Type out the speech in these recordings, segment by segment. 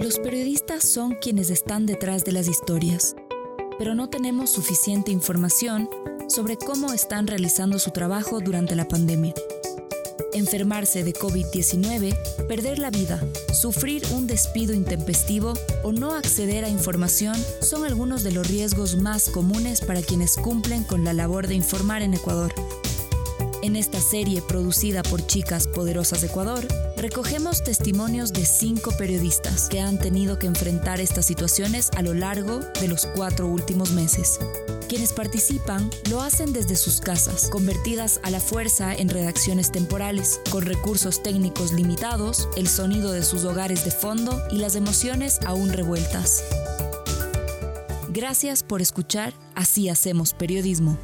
Los periodistas son quienes están detrás de las historias, pero no tenemos suficiente información sobre cómo están realizando su trabajo durante la pandemia. Enfermarse de COVID-19, perder la vida, sufrir un despido intempestivo o no acceder a información son algunos de los riesgos más comunes para quienes cumplen con la labor de informar en Ecuador. En esta serie producida por Chicas Poderosas de Ecuador, recogemos testimonios de cinco periodistas que han tenido que enfrentar estas situaciones a lo largo de los cuatro últimos meses. Quienes participan lo hacen desde sus casas, convertidas a la fuerza en redacciones temporales, con recursos técnicos limitados, el sonido de sus hogares de fondo y las emociones aún revueltas. Gracias por escuchar Así hacemos periodismo.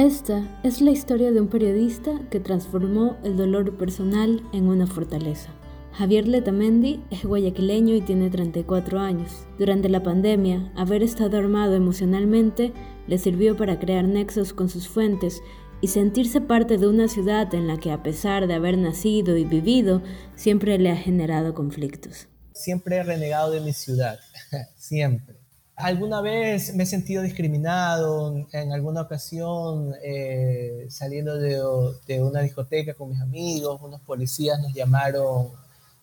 Esta es la historia de un periodista que transformó el dolor personal en una fortaleza. Javier Letamendi es guayaquileño y tiene 34 años. Durante la pandemia, haber estado armado emocionalmente le sirvió para crear nexos con sus fuentes y sentirse parte de una ciudad en la que a pesar de haber nacido y vivido, siempre le ha generado conflictos. Siempre he renegado de mi ciudad, siempre alguna vez me he sentido discriminado, en alguna ocasión eh, saliendo de, una discoteca con mis amigos, unos policías nos llamaron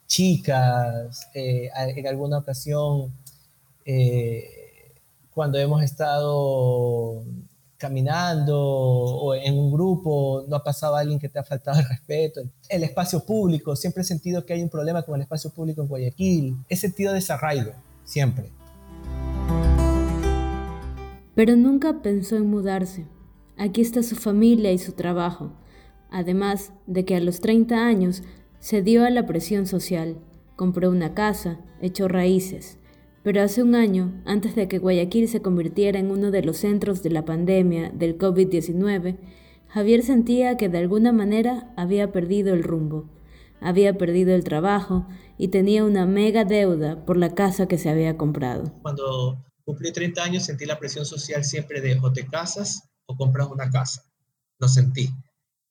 chicas, eh, en alguna ocasión eh, cuando hemos estado caminando o en un grupo, no ha pasado alguien que te ha faltado el respeto. El espacio público, siempre he sentido que hay un problema con el espacio público en Guayaquil. He sentido desarraigo, siempre pero nunca pensó en mudarse. Aquí está su familia y su trabajo, además de que a los 30 años se dio a la presión social, compró una casa, echó raíces, pero hace un año, antes de que Guayaquil se convirtiera en uno de los centros de la pandemia del COVID-19, Javier sentía que de alguna manera había perdido el rumbo, había perdido el trabajo y tenía una mega deuda por la casa que se había comprado. Cuando cumplí 30 años, sentí la presión social siempre de o te casas o compras una casa. Lo sentí.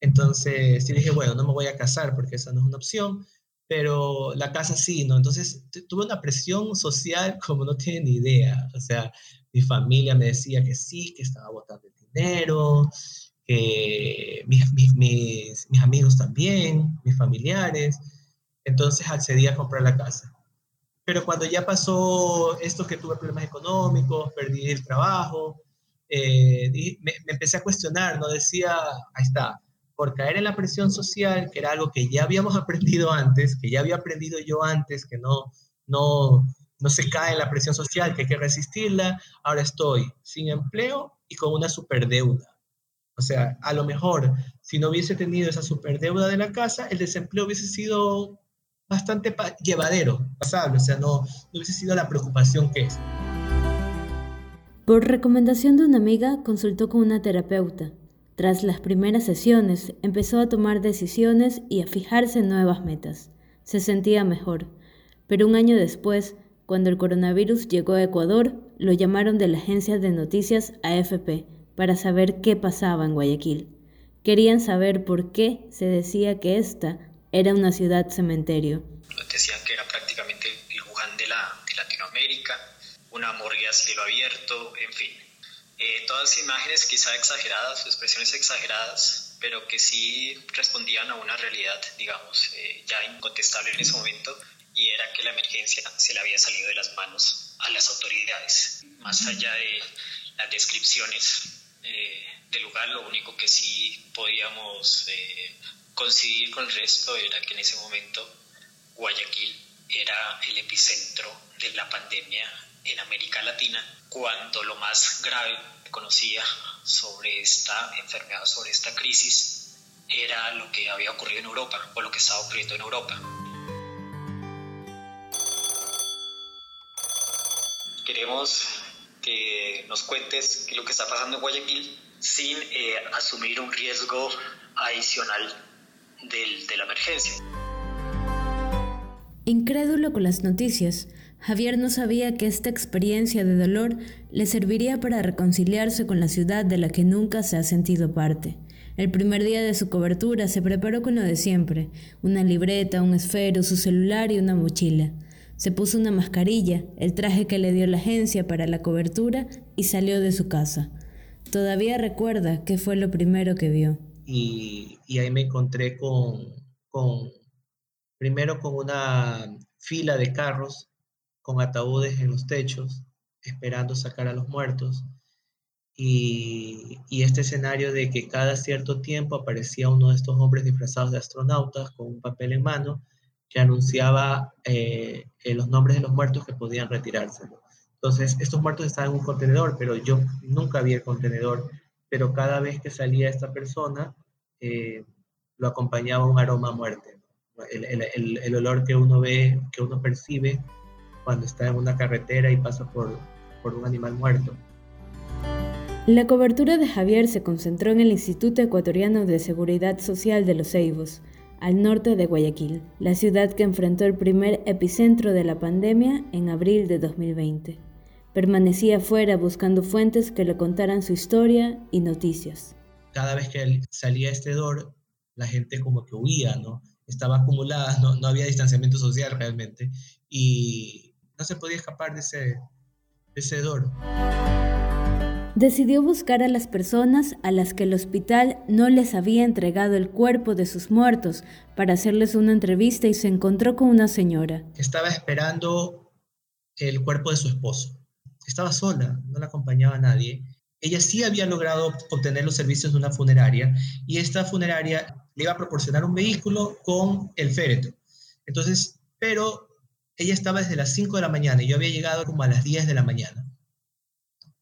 Entonces, sí dije, bueno, no me voy a casar porque esa no es una opción, pero la casa sí, ¿no? Entonces, tuve una presión social como no tienen ni idea. O sea, mi familia me decía que sí, que estaba botando el dinero, que mis, mis, mis, mis amigos también, mis familiares. Entonces accedí a comprar la casa. Pero cuando ya pasó esto que tuve problemas económicos, perdí el trabajo, eh, me, empecé a cuestionar, ¿no? Decía, ahí está, por caer en la presión social, que era algo que ya habíamos aprendido antes, que ya había aprendido yo antes, que no, no, no se cae en la presión social, que hay que resistirla, ahora estoy sin empleo y con una superdeuda. O sea, a lo mejor, si no hubiese tenido esa superdeuda de la casa, el desempleo hubiese sido bastante llevadero, pasable, o sea, no, no hubiese sido la preocupación que es. Por recomendación de una amiga, consultó con una terapeuta. Tras las primeras sesiones, empezó a tomar decisiones y a fijarse en nuevas metas. Se sentía mejor, pero un año después, cuando el coronavirus llegó a Ecuador, lo llamaron de la agencia de noticias AFP para saber qué pasaba en Guayaquil. Querían saber por qué se decía que esta era una ciudad cementerio. Decían que era prácticamente el Wuhan de, la, de Latinoamérica, una morgue a cielo abierto, en fin. Eh, todas imágenes quizá exageradas, expresiones exageradas, pero que sí respondían a una realidad, digamos, eh, ya incontestable en ese momento, y era que la emergencia se le había salido de las manos a las autoridades. Más allá de las descripciones eh, del lugar, lo único que sí podíamos coincidir con el resto era que en ese momento Guayaquil era el epicentro de la pandemia en América Latina, cuando lo más grave conocía sobre esta enfermedad, sobre esta crisis, era lo que había ocurrido en Europa o lo que estaba ocurriendo en Europa. Queremos que nos cuentes lo que está pasando en Guayaquil sin eh, asumir un riesgo adicional de la emergencia. Incrédulo con las noticias, Javier no sabía que esta experiencia de dolor le serviría para reconciliarse con la ciudad de la que nunca se ha sentido parte. El primer día de su cobertura se preparó con lo de siempre, una libreta, un esfero, su celular y una mochila. Se puso una mascarilla, el traje que le dio la agencia para la cobertura y salió de su casa. Todavía recuerda qué fue lo primero que vio. Y, ahí me encontré con, primero con una fila de carros con ataúdes en los techos, esperando sacar a los muertos. Y, y, este escenario de que cada cierto tiempo aparecía uno de estos hombres disfrazados de astronautas con un papel en mano que anunciaba eh, eh, los nombres de los muertos que podían retirarse. Entonces, estos muertos estaban en un contenedor, pero yo nunca vi el contenedor, pero cada vez que salía esta persona, eh, lo acompañaba un aroma a muerte. El, olor que uno ve, que uno percibe cuando está en una carretera y pasa por, por un animal muerto. La cobertura de Javier se concentró en el Instituto Ecuatoriano de Seguridad Social de los Ceibos, al norte de Guayaquil, la ciudad que enfrentó el primer epicentro de la pandemia en abril de 2020. Permanecía fuera buscando fuentes que le contaran su historia y noticias. Cada vez que salía este hedor, la gente como que huía, ¿no? Estaba acumulada, no, no había distanciamiento social realmente y no se podía escapar de ese, de ese hedor decidió buscar a las personas a las que el hospital no les había entregado el cuerpo de sus muertos para hacerles una entrevista y se encontró con una señora. Estaba esperando el cuerpo de su esposo. Estaba sola, no la acompañaba nadie. Ella sí había logrado obtener los servicios de una funeraria y esta funeraria le iba a proporcionar un vehículo con el féretro. Entonces, pero ella estaba desde las 5 de la mañana y yo había llegado como a las 10 de la mañana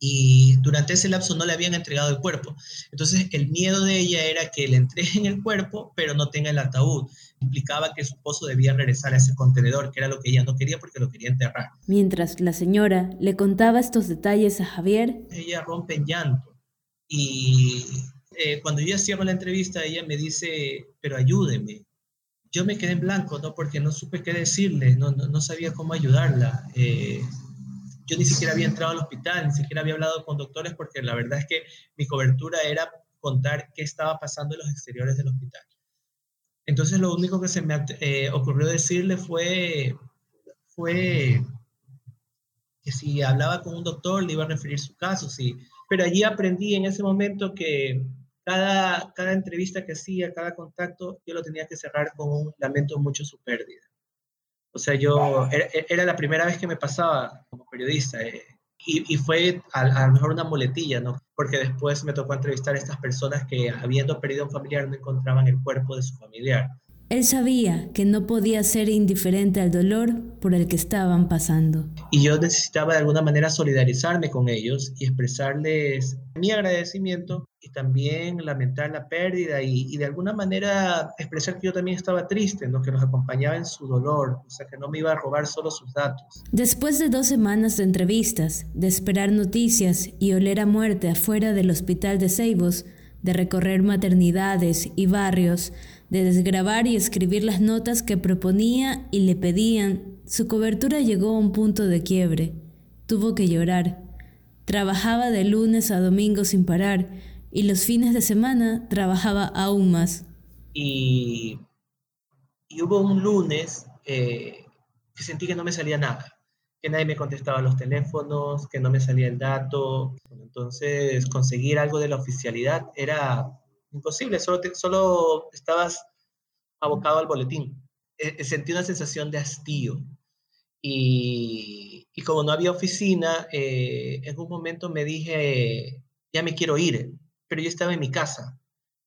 y durante ese lapso no le habían entregado el cuerpo. Entonces el miedo de ella era que le entreguen el cuerpo, pero no tenga el ataúd. Implicaba que su esposo debía regresar a ese contenedor, que era lo que ella no quería porque lo quería enterrar. Mientras la señora le contaba estos detalles a Javier, ella rompe en llanto. Y eh, cuando yo cierro la entrevista, ella me dice, pero ayúdeme. Yo me quedé en blanco, ¿no? Porque no supe qué decirle, no, no, no sabía cómo ayudarla. Eh, yo ni siquiera había entrado al hospital, ni siquiera había hablado con doctores porque la verdad es que mi cobertura era contar qué estaba pasando en los exteriores del hospital. Entonces lo único que se me eh, ocurrió decirle fue, fue que si hablaba con un doctor le iba a referir su caso, sí. Pero allí aprendí en ese momento que cada, cada entrevista que hacía, cada contacto, yo lo tenía que cerrar con un lamento mucho su pérdida. O sea, yo, era, la primera vez que me pasaba como periodista eh, y, fue a, lo mejor una muletilla, ¿no? Porque después me tocó entrevistar a estas personas que habiendo perdido a un familiar no encontraban el cuerpo de su familiar. Él sabía que no podía ser indiferente al dolor por el que estaban pasando. Y yo necesitaba de alguna manera solidarizarme con ellos y expresarles mi agradecimiento y también lamentar la pérdida y, de alguna manera expresar que yo también estaba triste, ¿no? que los acompañaba en su dolor, o sea, que no me iba a robar solo sus datos. Después de dos semanas de entrevistas, de esperar noticias y oler a muerte afuera del hospital de Ceibos, de recorrer maternidades y barrios, de desgrabar y escribir las notas que proponía y le pedían, su cobertura llegó a un punto de quiebre. Tuvo que llorar. Trabajaba de lunes a domingo sin parar y los fines de semana trabajaba aún más. Y, hubo un lunes eh, que sentí que no me salía nada que nadie me contestaba los teléfonos, que no me salía el dato. Entonces, conseguir algo de la oficialidad era imposible, solo, solo estabas abocado al boletín. E, e, sentí una sensación de hastío. Y, y como no había oficina, eh, en un momento me dije, ya me quiero ir, pero yo estaba en mi casa.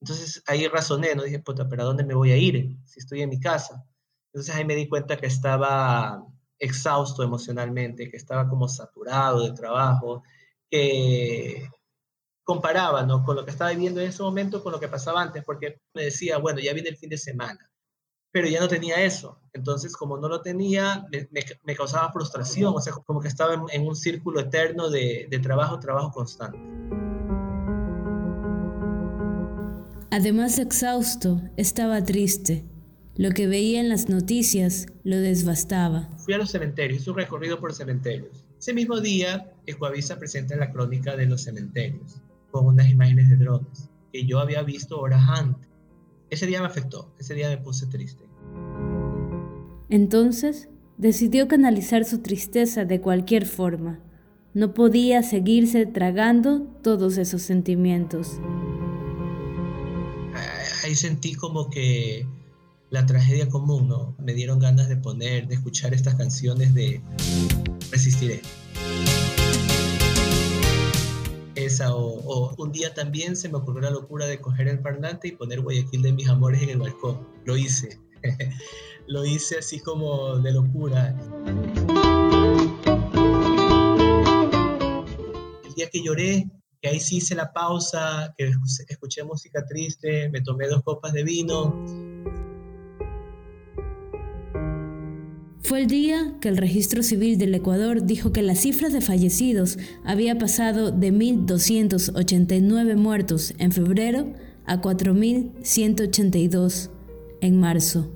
Entonces ahí razoné, no dije, puta, pero ¿a dónde me voy a ir si estoy en mi casa? Entonces ahí me di cuenta que estaba exhausto emocionalmente, que estaba como saturado de trabajo, que comparaba ¿no? con lo que estaba viviendo en ese momento con lo que pasaba antes, porque me decía, bueno, ya viene el fin de semana, pero ya no tenía eso. Entonces, como no lo tenía, me, causaba frustración, o sea, como que estaba en, un círculo eterno de, de trabajo, trabajo constante. Además exhausto, estaba triste. Lo que veía en las noticias lo desbastaba. fui a los cementerios, hice un recorrido por cementerios. Ese mismo día, Ecuavisa presenta la crónica de los cementerios, con unas imágenes de drones, que yo había visto horas antes. Ese día me afectó, ese día me puse triste. Entonces, decidió canalizar su tristeza de cualquier forma. No podía seguirse tragando todos esos sentimientos. Ahí sentí como que la tragedia común, ¿no? Me dieron ganas de poner, de escuchar estas canciones de Resistiré. Esa, o, un día también se me ocurrió la locura de coger el parlante y poner Guayaquil de mis amores en el balcón. Lo hice. Lo hice así como de locura. El día que lloré, ahí sí hice la pausa, que escuché música triste, me tomé dos copas de vino Fue el día que el registro civil del Ecuador dijo que la cifra de fallecidos había pasado de 1.289 muertos en febrero a 4.182 en marzo,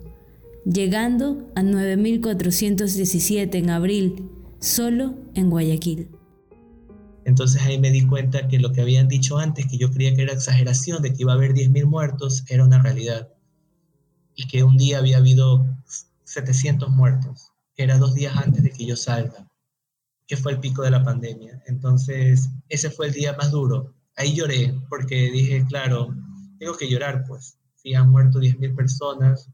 llegando a 9.417 en abril, solo en Guayaquil. Entonces ahí me di cuenta que lo que habían dicho antes, que yo creía que era exageración, de que iba a haber 10.000 muertos, era una realidad. Y que un día había habido 700 muertos, que era dos días antes de que yo salga, que fue el pico de la pandemia. Entonces, ese fue el día más duro. Ahí lloré porque dije, claro, tengo que llorar, pues. Si han muerto 10.000 personas,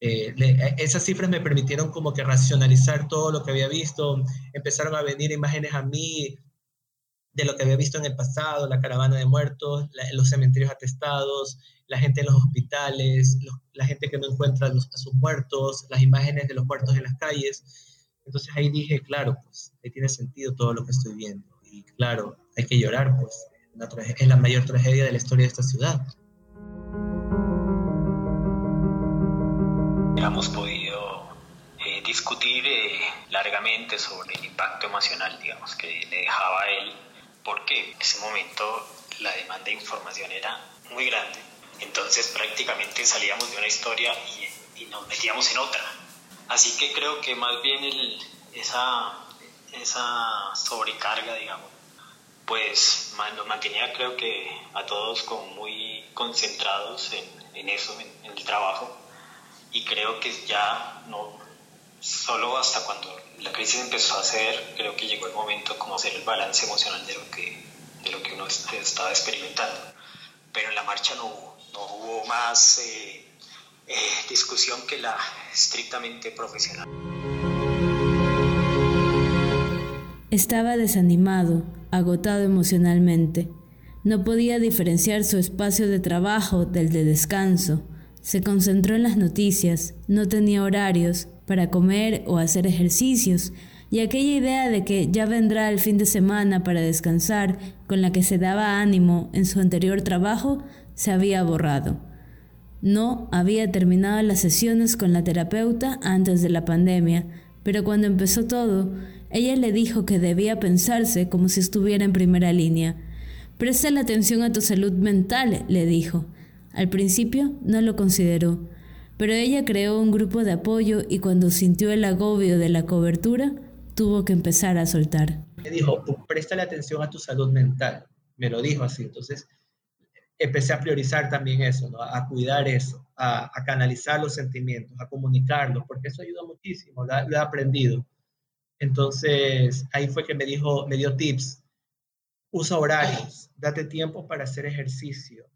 eh, esas cifras me permitieron como que racionalizar todo lo que había visto. Empezaron a venir imágenes a mí de lo que había visto en el pasado, la caravana de muertos, los cementerios atestados, la gente en los hospitales, la gente que no encuentra a, sus muertos, las imágenes de los muertos en las calles. Entonces ahí dije, claro, pues ahí tiene sentido todo lo que estoy viendo. Y claro, hay que llorar, pues es la mayor tragedia de la historia de esta ciudad. Hemos podido eh, discutir eh, largamente sobre el impacto emocional, digamos, que le dejaba a él en ese momento la demanda de información era muy grande. Entonces prácticamente salíamos de una historia y, nos metíamos en otra. Así que creo que más bien esa, esa sobrecarga, digamos, pues nos mantenía creo que a todos como muy concentrados en, eso, en, en, el trabajo. Y creo que ya no, solo hasta cuando la crisis empezó a hacer, creo que llegó el momento como hacer el balance emocional de lo que, de lo que uno estaba experimentando. Pero en la marcha no hubo, no hubo más eh, eh, discusión que la estrictamente profesional. Estaba desanimado, agotado emocionalmente. No podía diferenciar su espacio de trabajo del de descanso. Se concentró en las noticias, no tenía horarios, para comer o hacer ejercicios, y aquella idea de que ya vendrá el fin de semana para descansar, con la que se daba ánimo en su anterior trabajo, se había borrado. No había terminado las sesiones con la terapeuta antes de la pandemia, pero cuando empezó todo, ella le dijo que debía pensarse como si estuviera en primera línea. Presta la atención a tu salud mental, le dijo. Al principio no lo consideró, pero ella creó un grupo de apoyo y cuando sintió el agobio de la cobertura, tuvo que empezar a soltar. Me dijo, la atención a tu salud mental. Me lo dijo así. Entonces, empecé a priorizar también eso, a cuidar eso, a, canalizar los sentimientos, a comunicarlos, porque eso ayuda muchísimo, lo, lo, he aprendido. Entonces, ahí fue que me dijo, me dio tips. Usa horarios, date tiempo para hacer ejercicio,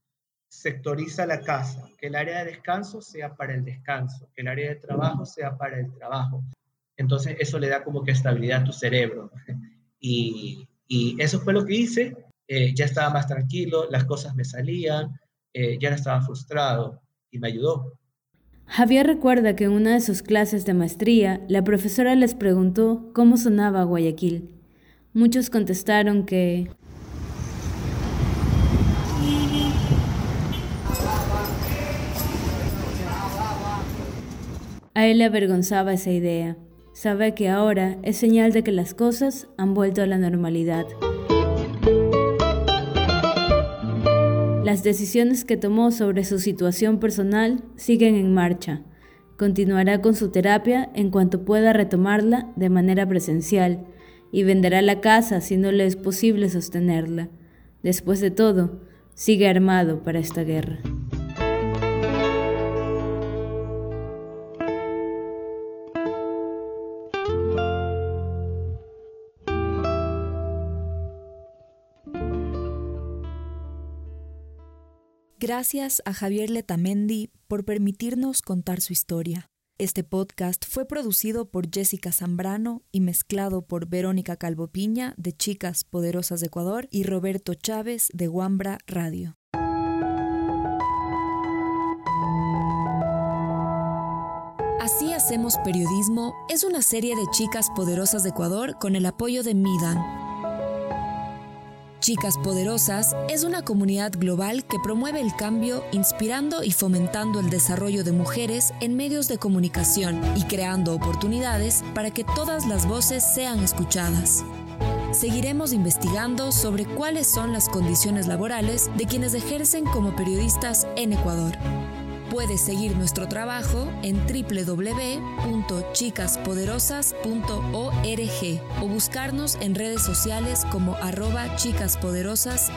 sectoriza la casa, que el área de descanso sea para el descanso, que el área de trabajo sea para el trabajo. Entonces eso le da como que estabilidad a tu cerebro. Y, eso fue lo que hice. Eh, ya estaba más tranquilo, las cosas me salían, eh, ya no estaba frustrado y me ayudó. Javier recuerda que en una de sus clases de maestría, la profesora les preguntó cómo sonaba Guayaquil. Muchos contestaron que A él le avergonzaba esa idea. Sabe que ahora es señal de que las cosas han vuelto a la normalidad. Las decisiones que tomó sobre su situación personal siguen en marcha. Continuará con su terapia en cuanto pueda retomarla de manera presencial y venderá la casa si no le es posible sostenerla. Después de todo, sigue armado para esta guerra. Gracias a Javier Letamendi por permitirnos contar su historia. Este podcast fue producido por Jessica Zambrano y mezclado por Verónica Calvopiña de Chicas Poderosas de Ecuador y Roberto Chávez de Wambra Radio. Así hacemos periodismo es una serie de chicas poderosas de Ecuador con el apoyo de Midan Chicas Poderosas es una comunidad global que promueve el cambio inspirando y fomentando el desarrollo de mujeres en medios de comunicación y creando oportunidades para que todas las voces sean escuchadas. Seguiremos investigando sobre cuáles son las condiciones laborales de quienes ejercen como periodistas en Ecuador. Puedes seguir nuestro trabajo en www.chicaspoderosas.org o buscarnos en redes sociales como arroba chicaspoderosas